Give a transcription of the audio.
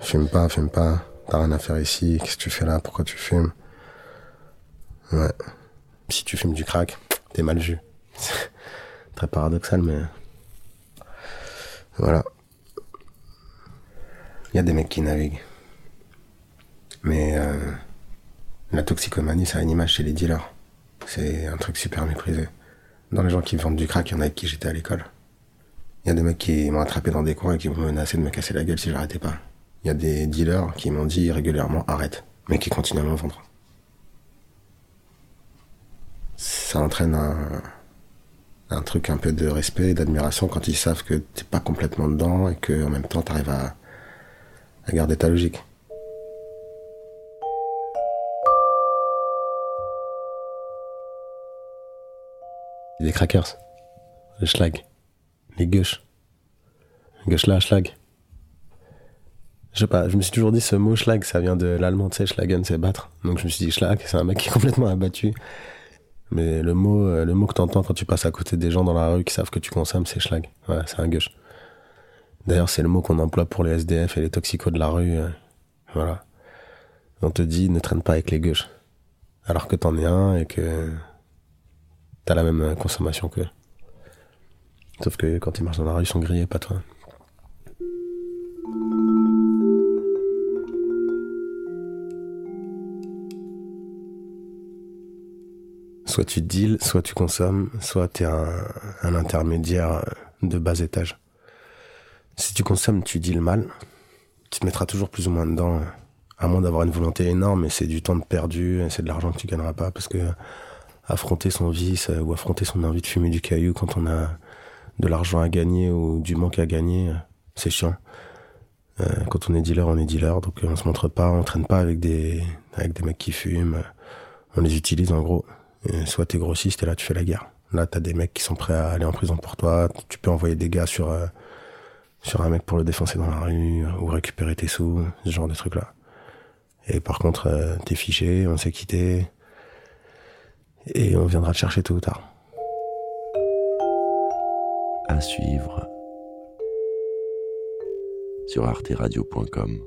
fume pas, fume pas. T'as rien à faire ici. Qu'est-ce que tu fais là? Pourquoi tu fumes? Ouais. Si tu fumes du crack, t'es mal vu. Très paradoxal, mais. Voilà. Il y a des mecs qui naviguent. Mais euh, la toxicomanie, ça a une image chez les dealers. C'est un truc super méprisé. Dans les gens qui vendent du crack, il y en a avec qui j'étais à l'école. Il y a des mecs qui m'ont attrapé dans des coins et qui m'ont menacé de me casser la gueule si j'arrêtais pas. Il y a des dealers qui m'ont dit régulièrement arrête, mais qui continuent à m'en vendre. Ça entraîne un, truc un peu de respect et d'admiration quand ils savent que t'es pas complètement dedans et que en même temps t'arrives à, à garder ta logique. Les crackers, les schlag, les gueuches, gueuche là, schlag. Je sais pas, je me suis toujours dit ce mot schlag, ça vient de l'allemand, tu schlagen, c'est battre. Donc je me suis dit schlag, c'est un mec qui est complètement abattu. Mais le mot, euh, le mot que t'entends quand tu passes à côté des gens dans la rue qui savent que tu consommes, c'est schlag. Ouais, c'est un gueuche. D'ailleurs, c'est le mot qu'on emploie pour les SDF et les toxicos de la rue. euh, voilà. On te dit, ne traîne pas avec les gueuches. Alors que t'en es un et que t'as la même euh, consommation qu'eux. Sauf que quand ils marchent dans la rue, ils sont grillés, pas toi. Soit tu deals, soit tu consommes, soit t'es un, un intermédiaire de bas étage. Si tu consommes, tu deals mal. Tu te mettras toujours plus ou moins dedans, à moins d'avoir une volonté énorme, et c'est du temps de perdu, et c'est de l'argent que tu gagneras pas, parce que affronter son vice euh, ou affronter son envie de fumer du caillou quand on a de l'argent à gagner ou du manque à gagner, euh, c'est chiant. Euh, quand on est dealer, on est dealer, donc on se montre pas, on traîne pas avec des avec des mecs qui fument, on les utilise en gros. Soit t'es grossiste et là tu fais la guerre. Là t'as des mecs qui sont prêts à aller en prison pour toi, tu peux envoyer des gars sur euh, sur un mec pour le défoncer dans la rue ou récupérer tes sous, ce genre de trucs là. Et par contre euh, t'es fiché, on s'est quitté et on viendra te chercher tôt ou tard. À suivre sur arteradio.com.